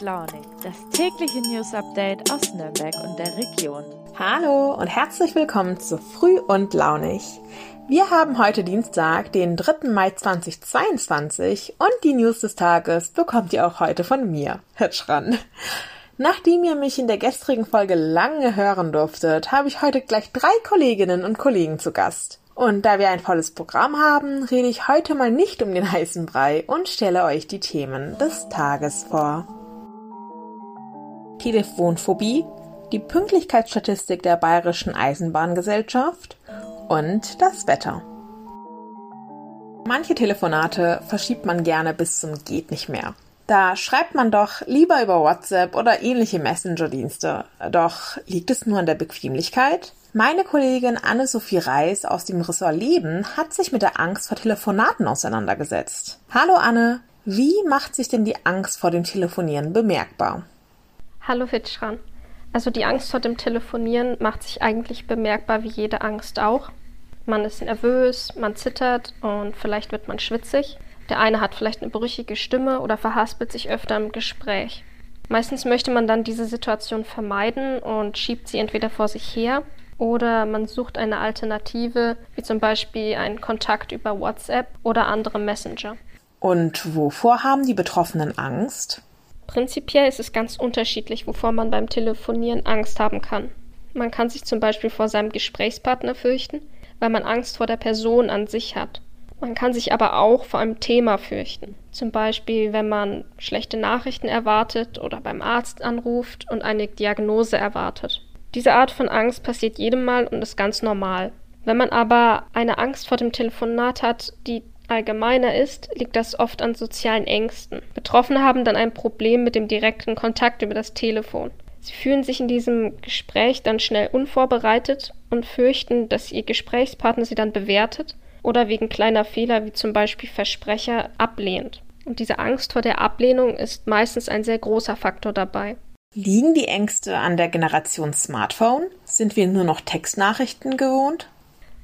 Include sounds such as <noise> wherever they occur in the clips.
launig, das tägliche News Update aus Nürnberg und der Region. Hallo und herzlich willkommen zu Früh und launig. Wir haben heute Dienstag, den 3. Mai 2022 und die News des Tages bekommt ihr auch heute von mir, Hitschran. Nachdem ihr mich in der gestrigen Folge lange hören durftet, habe ich heute gleich drei Kolleginnen und Kollegen zu Gast. Und da wir ein volles Programm haben, rede ich heute mal nicht um den heißen Brei und stelle euch die Themen des Tages vor. Telefonphobie, die Pünktlichkeitsstatistik der Bayerischen Eisenbahngesellschaft und das Wetter. Manche Telefonate verschiebt man gerne bis zum geht nicht mehr. Da schreibt man doch lieber über WhatsApp oder ähnliche Messenger-Dienste. Doch liegt es nur an der Bequemlichkeit? Meine Kollegin Anne-Sophie Reis aus dem Ressort Leben hat sich mit der Angst vor Telefonaten auseinandergesetzt. Hallo Anne, wie macht sich denn die Angst vor dem Telefonieren bemerkbar? Hallo Hitschran. Also die Angst vor dem Telefonieren macht sich eigentlich bemerkbar wie jede Angst auch. Man ist nervös, man zittert und vielleicht wird man schwitzig. Der eine hat vielleicht eine brüchige Stimme oder verhaspelt sich öfter im Gespräch. Meistens möchte man dann diese Situation vermeiden und schiebt sie entweder vor sich her oder man sucht eine Alternative, wie zum Beispiel einen Kontakt über WhatsApp oder andere Messenger. Und wovor haben die Betroffenen Angst? Prinzipiell ist es ganz unterschiedlich, wovor man beim Telefonieren Angst haben kann. Man kann sich zum Beispiel vor seinem Gesprächspartner fürchten, weil man Angst vor der Person an sich hat. Man kann sich aber auch vor einem Thema fürchten. Zum Beispiel, wenn man schlechte Nachrichten erwartet oder beim Arzt anruft und eine Diagnose erwartet. Diese Art von Angst passiert jedem Mal und ist ganz normal. Wenn man aber eine Angst vor dem Telefonat hat, die allgemeiner ist, liegt das oft an sozialen Ängsten. Betroffene haben dann ein Problem mit dem direkten Kontakt über das Telefon. Sie fühlen sich in diesem Gespräch dann schnell unvorbereitet und fürchten, dass ihr Gesprächspartner sie dann bewertet oder wegen kleiner Fehler wie zum Beispiel Versprecher ablehnt. Und diese Angst vor der Ablehnung ist meistens ein sehr großer Faktor dabei. Liegen die Ängste an der Generation Smartphone? Sind wir nur noch Textnachrichten gewohnt?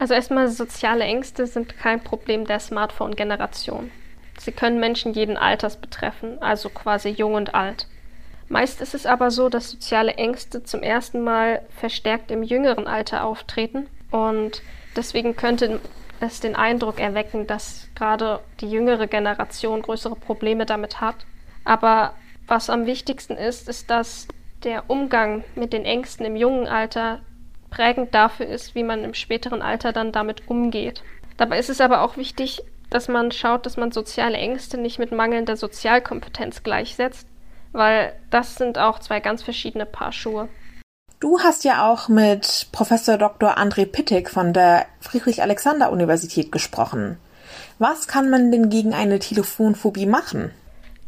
Also erstmal soziale Ängste sind kein Problem der Smartphone-Generation. Sie können Menschen jeden Alters betreffen, also quasi jung und alt. Meist ist es aber so, dass soziale Ängste zum ersten Mal verstärkt im jüngeren Alter auftreten und deswegen könnte es den Eindruck erwecken, dass gerade die jüngere Generation größere Probleme damit hat. Aber was am wichtigsten ist, ist, dass der Umgang mit den Ängsten im jungen Alter prägend dafür ist, wie man im späteren Alter dann damit umgeht. Dabei ist es aber auch wichtig, dass man schaut, dass man soziale Ängste nicht mit mangelnder Sozialkompetenz gleichsetzt, weil das sind auch zwei ganz verschiedene Paar Schuhe. Du hast ja auch mit Professor Dr. André Pittig von der Friedrich-Alexander-Universität gesprochen. Was kann man denn gegen eine Telefonphobie machen?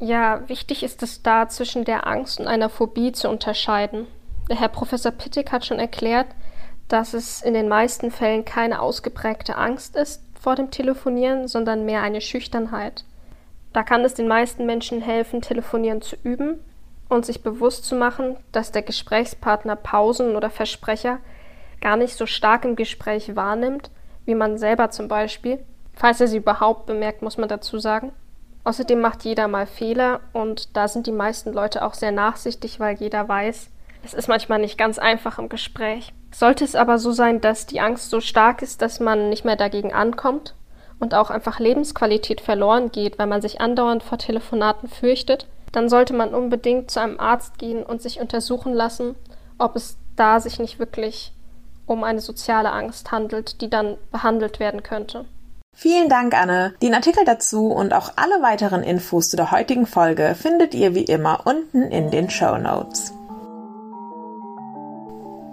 Ja, wichtig ist es da, zwischen der Angst und einer Phobie zu unterscheiden. Der Herr Professor Pittig hat schon erklärt, dass es in den meisten Fällen keine ausgeprägte Angst ist vor dem Telefonieren, sondern mehr eine Schüchternheit. Da kann es den meisten Menschen helfen, Telefonieren zu üben und sich bewusst zu machen, dass der Gesprächspartner Pausen oder Versprecher gar nicht so stark im Gespräch wahrnimmt, wie man selber zum Beispiel, falls er sie überhaupt bemerkt, muss man dazu sagen. Außerdem macht jeder mal Fehler und da sind die meisten Leute auch sehr nachsichtig, weil jeder weiß, es ist manchmal nicht ganz einfach im Gespräch. Sollte es aber so sein, dass die Angst so stark ist, dass man nicht mehr dagegen ankommt und auch einfach Lebensqualität verloren geht, weil man sich andauernd vor Telefonaten fürchtet, dann sollte man unbedingt zu einem Arzt gehen und sich untersuchen lassen, ob es da sich nicht wirklich um eine soziale Angst handelt, die dann behandelt werden könnte. Vielen Dank, Anne. Den Artikel dazu und auch alle weiteren Infos zu der heutigen Folge findet ihr wie immer unten in den Show Notes.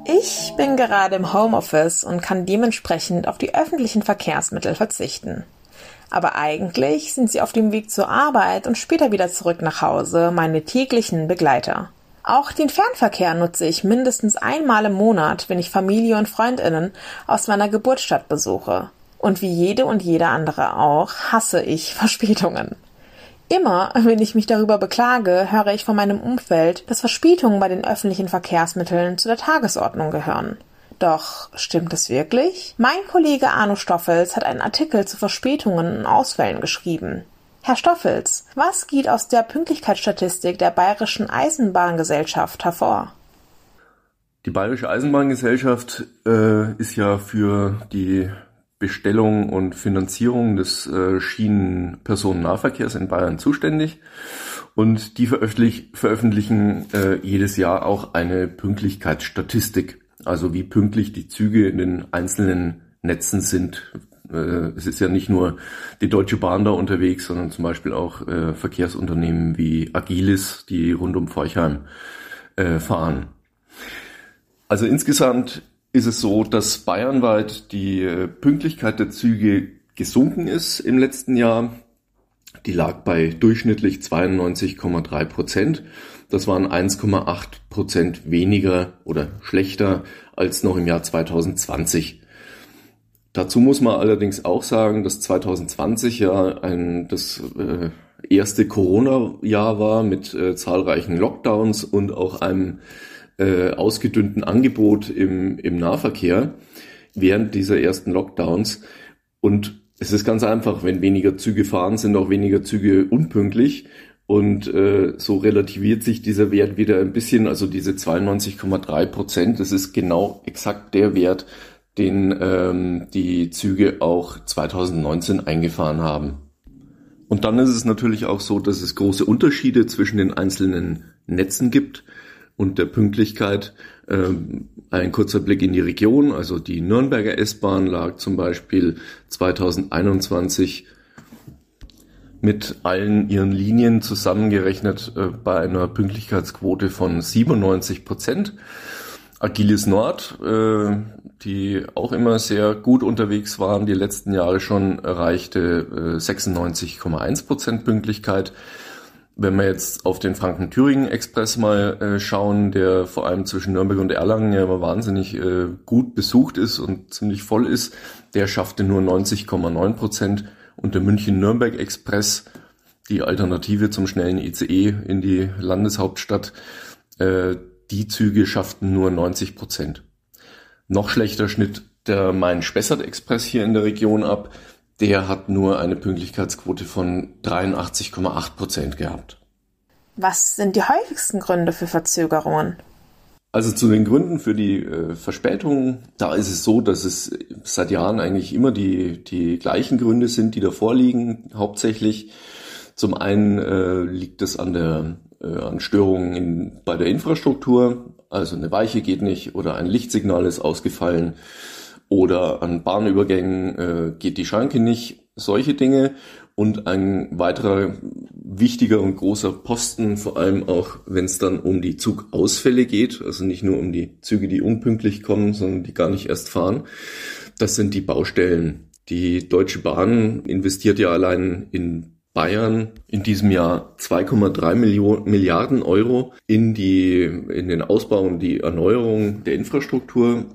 Ich bin gerade im Homeoffice und kann dementsprechend auf die öffentlichen Verkehrsmittel verzichten. Aber eigentlich sind sie auf dem Weg zur Arbeit und später wieder zurück nach Hause meine täglichen Begleiter. Auch den Fernverkehr nutze ich mindestens einmal im Monat, wenn ich Familie und Freundinnen aus meiner Geburtsstadt besuche. Und wie jede und jeder andere auch, hasse ich <laughs> Verspätungen. Immer, wenn ich mich darüber beklage, höre ich von meinem Umfeld, dass Verspätungen bei den öffentlichen Verkehrsmitteln zu der Tagesordnung gehören. Doch stimmt es wirklich? Mein Kollege Arno Stoffels hat einen Artikel zu Verspätungen und Ausfällen geschrieben. Herr Stoffels, was geht aus der Pünktlichkeitsstatistik der Bayerischen Eisenbahngesellschaft hervor? Die Bayerische Eisenbahngesellschaft äh, ist ja für die Bestellung und Finanzierung des äh, Schienenpersonennahverkehrs in Bayern zuständig und die veröffentlich veröffentlichen äh, jedes Jahr auch eine Pünktlichkeitsstatistik, also wie pünktlich die Züge in den einzelnen Netzen sind. Äh, es ist ja nicht nur die Deutsche Bahn da unterwegs, sondern zum Beispiel auch äh, Verkehrsunternehmen wie Agilis, die rund um Forchheim äh, fahren. Also insgesamt ist es so, dass bayernweit die äh, Pünktlichkeit der Züge gesunken ist im letzten Jahr. Die lag bei durchschnittlich 92,3 Prozent. Das waren 1,8 Prozent weniger oder schlechter als noch im Jahr 2020. Dazu muss man allerdings auch sagen, dass 2020 ja ein, das äh, erste Corona-Jahr war mit äh, zahlreichen Lockdowns und auch einem äh, ausgedünnten Angebot im, im Nahverkehr während dieser ersten Lockdowns. Und es ist ganz einfach, wenn weniger Züge fahren, sind auch weniger Züge unpünktlich. Und äh, so relativiert sich dieser Wert wieder ein bisschen, also diese 92,3 Prozent, das ist genau exakt der Wert, den ähm, die Züge auch 2019 eingefahren haben. Und dann ist es natürlich auch so, dass es große Unterschiede zwischen den einzelnen Netzen gibt und der Pünktlichkeit. Ähm, ein kurzer Blick in die Region, also die Nürnberger S-Bahn lag zum Beispiel 2021 mit allen ihren Linien zusammengerechnet äh, bei einer Pünktlichkeitsquote von 97 Prozent. Agilis Nord, äh, die auch immer sehr gut unterwegs waren, die letzten Jahre schon erreichte 96,1 Prozent Pünktlichkeit. Wenn wir jetzt auf den Franken-Thüringen-Express mal äh, schauen, der vor allem zwischen Nürnberg und Erlangen ja immer wahnsinnig äh, gut besucht ist und ziemlich voll ist, der schaffte nur 90,9 Prozent. Und der München-Nürnberg-Express, die Alternative zum schnellen ICE in die Landeshauptstadt, äh, die Züge schafften nur 90 Prozent. Noch schlechter schnitt der Main-Spessart-Express hier in der Region ab der hat nur eine Pünktlichkeitsquote von 83,8 Prozent gehabt. Was sind die häufigsten Gründe für Verzögerungen? Also zu den Gründen für die äh, Verspätung, da ist es so, dass es seit Jahren eigentlich immer die, die gleichen Gründe sind, die da vorliegen. Hauptsächlich zum einen äh, liegt es an der äh, an Störungen in, bei der Infrastruktur, also eine Weiche geht nicht oder ein Lichtsignal ist ausgefallen oder an Bahnübergängen äh, geht die Schranke nicht, solche Dinge. Und ein weiterer wichtiger und großer Posten, vor allem auch wenn es dann um die Zugausfälle geht, also nicht nur um die Züge, die unpünktlich kommen, sondern die gar nicht erst fahren, das sind die Baustellen. Die Deutsche Bahn investiert ja allein in Bayern in diesem Jahr 2,3 Milliarden Euro in die, in den Ausbau und die Erneuerung der Infrastruktur.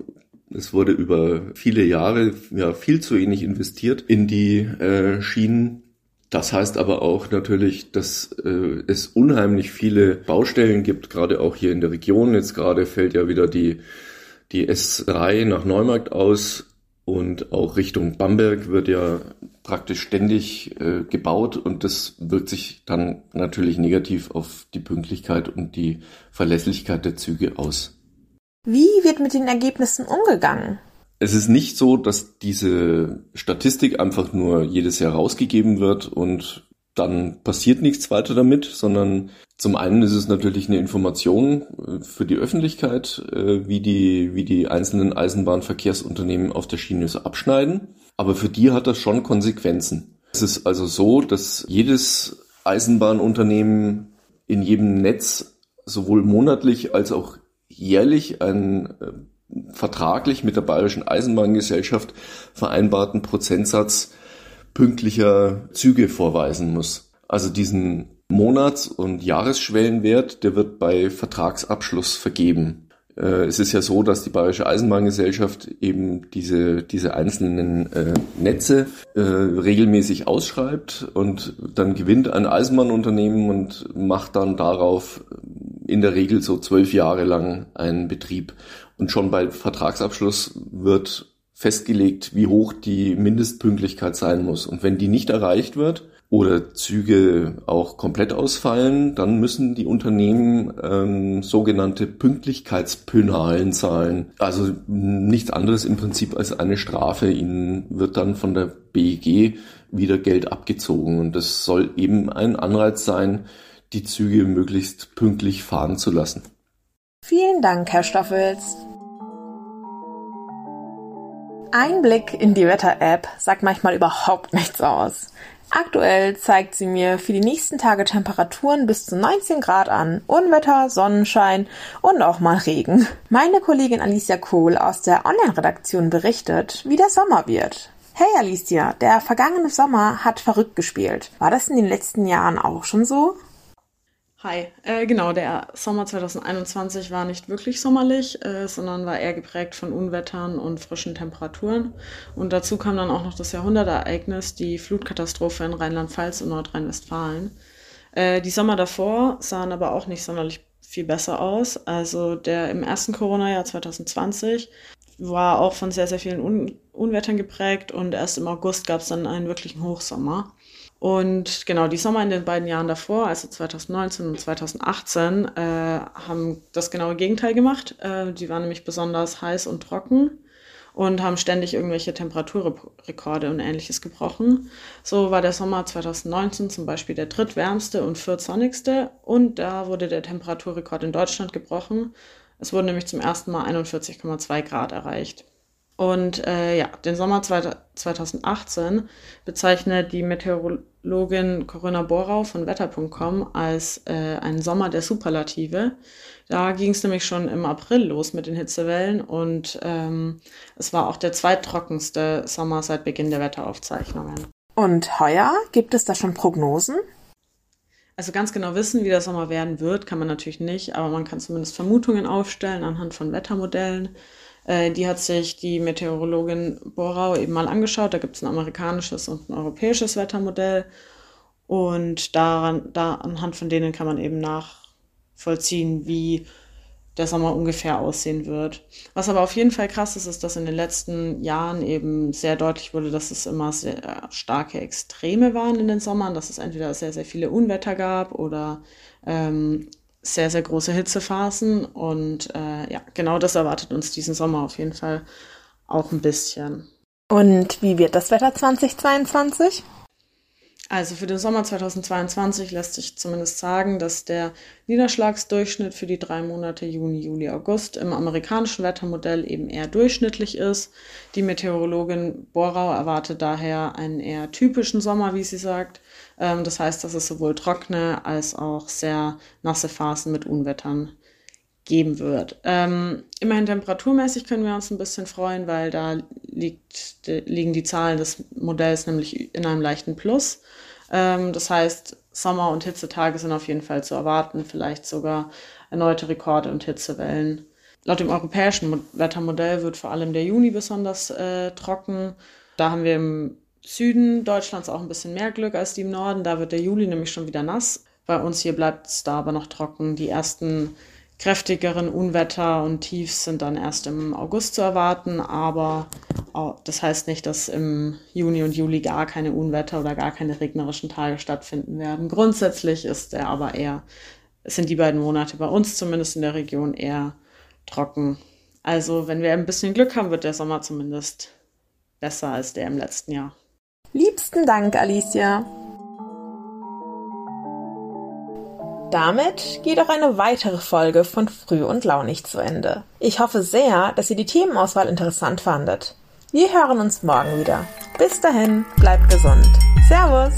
Es wurde über viele Jahre ja viel zu wenig investiert in die äh, Schienen. Das heißt aber auch natürlich, dass äh, es unheimlich viele Baustellen gibt, gerade auch hier in der Region. Jetzt gerade fällt ja wieder die, die S3 nach Neumarkt aus und auch Richtung Bamberg wird ja praktisch ständig äh, gebaut und das wirkt sich dann natürlich negativ auf die Pünktlichkeit und die Verlässlichkeit der Züge aus. Wie wird mit den Ergebnissen umgegangen? Es ist nicht so, dass diese Statistik einfach nur jedes Jahr rausgegeben wird und dann passiert nichts weiter damit, sondern zum einen ist es natürlich eine Information äh, für die Öffentlichkeit, äh, wie die, wie die einzelnen Eisenbahnverkehrsunternehmen auf der Schiene so abschneiden. Aber für die hat das schon Konsequenzen. Es ist also so, dass jedes Eisenbahnunternehmen in jedem Netz sowohl monatlich als auch jährlich einen äh, vertraglich mit der Bayerischen Eisenbahngesellschaft vereinbarten Prozentsatz pünktlicher Züge vorweisen muss. Also diesen Monats- und Jahresschwellenwert, der wird bei Vertragsabschluss vergeben. Äh, es ist ja so, dass die Bayerische Eisenbahngesellschaft eben diese, diese einzelnen äh, Netze äh, regelmäßig ausschreibt und dann gewinnt ein Eisenbahnunternehmen und macht dann darauf in der Regel so zwölf Jahre lang einen Betrieb. Und schon bei Vertragsabschluss wird festgelegt, wie hoch die Mindestpünktlichkeit sein muss. Und wenn die nicht erreicht wird, oder Züge auch komplett ausfallen, dann müssen die Unternehmen ähm, sogenannte Pünktlichkeitspönalen zahlen. Also nichts anderes im Prinzip als eine Strafe. Ihnen wird dann von der BEG wieder Geld abgezogen. Und das soll eben ein Anreiz sein, die Züge möglichst pünktlich fahren zu lassen. Vielen Dank, Herr Stoffels. Ein Blick in die Wetter-App sagt manchmal überhaupt nichts aus. Aktuell zeigt sie mir für die nächsten Tage Temperaturen bis zu 19 Grad an, Unwetter, Sonnenschein und auch mal Regen. Meine Kollegin Alicia Kohl aus der Online-Redaktion berichtet, wie der Sommer wird. Hey Alicia, der vergangene Sommer hat verrückt gespielt. War das in den letzten Jahren auch schon so? Hi, äh, genau, der Sommer 2021 war nicht wirklich sommerlich, äh, sondern war eher geprägt von Unwettern und frischen Temperaturen. Und dazu kam dann auch noch das Jahrhundertereignis, die Flutkatastrophe in Rheinland-Pfalz und Nordrhein-Westfalen. Äh, die Sommer davor sahen aber auch nicht sonderlich viel besser aus. Also der im ersten Corona-Jahr 2020 war auch von sehr, sehr vielen Un Unwettern geprägt und erst im August gab es dann einen wirklichen Hochsommer. Und genau, die Sommer in den beiden Jahren davor, also 2019 und 2018, äh, haben das genaue Gegenteil gemacht. Äh, die waren nämlich besonders heiß und trocken und haben ständig irgendwelche Temperaturrekorde und ähnliches gebrochen. So war der Sommer 2019 zum Beispiel der drittwärmste und viertsonnigste und da wurde der Temperaturrekord in Deutschland gebrochen. Es wurden nämlich zum ersten Mal 41,2 Grad erreicht. Und äh, ja, den Sommer 2018 bezeichnet die Meteorologin Corinna Borau von Wetter.com als äh, einen Sommer der Superlative. Da ging es nämlich schon im April los mit den Hitzewellen und ähm, es war auch der zweittrockenste Sommer seit Beginn der Wetteraufzeichnungen. Und heuer gibt es da schon Prognosen? Also ganz genau wissen, wie der Sommer werden wird, kann man natürlich nicht, aber man kann zumindest Vermutungen aufstellen anhand von Wettermodellen. Äh, die hat sich die Meteorologin Borau eben mal angeschaut. Da gibt es ein amerikanisches und ein europäisches Wettermodell. Und daran, da, anhand von denen kann man eben nachvollziehen, wie der Sommer ungefähr aussehen wird. Was aber auf jeden Fall krass ist, ist, dass in den letzten Jahren eben sehr deutlich wurde, dass es immer sehr starke Extreme waren in den Sommern, dass es entweder sehr, sehr viele Unwetter gab oder ähm, sehr, sehr große Hitzephasen. Und äh, ja, genau das erwartet uns diesen Sommer auf jeden Fall auch ein bisschen. Und wie wird das Wetter 2022? Also für den Sommer 2022 lässt sich zumindest sagen, dass der Niederschlagsdurchschnitt für die drei Monate Juni, Juli, August im amerikanischen Wettermodell eben eher durchschnittlich ist. Die Meteorologin Borau erwartet daher einen eher typischen Sommer, wie sie sagt. Ähm, das heißt, dass es sowohl trockene als auch sehr nasse Phasen mit Unwettern geben wird. Ähm, immerhin temperaturmäßig können wir uns ein bisschen freuen, weil da liegt, liegen die Zahlen des Modells nämlich in einem leichten Plus. Ähm, das heißt, Sommer- und Hitzetage sind auf jeden Fall zu erwarten, vielleicht sogar erneute Rekorde und Hitzewellen. Laut dem europäischen Wettermodell wird vor allem der Juni besonders äh, trocken. Da haben wir im Süden Deutschlands auch ein bisschen mehr Glück als die im Norden. Da wird der Juli nämlich schon wieder nass. Bei uns hier bleibt es da aber noch trocken. Die ersten kräftigeren Unwetter und Tiefs sind dann erst im August zu erwarten, aber das heißt nicht, dass im Juni und Juli gar keine Unwetter oder gar keine regnerischen Tage stattfinden werden. Grundsätzlich ist er aber eher, sind die beiden Monate bei uns zumindest in der Region eher trocken. Also, wenn wir ein bisschen Glück haben, wird der Sommer zumindest besser als der im letzten Jahr. Liebsten Dank, Alicia. Damit geht auch eine weitere Folge von Früh und Launig zu Ende. Ich hoffe sehr, dass ihr die Themenauswahl interessant fandet. Wir hören uns morgen wieder. Bis dahin, bleibt gesund. Servus!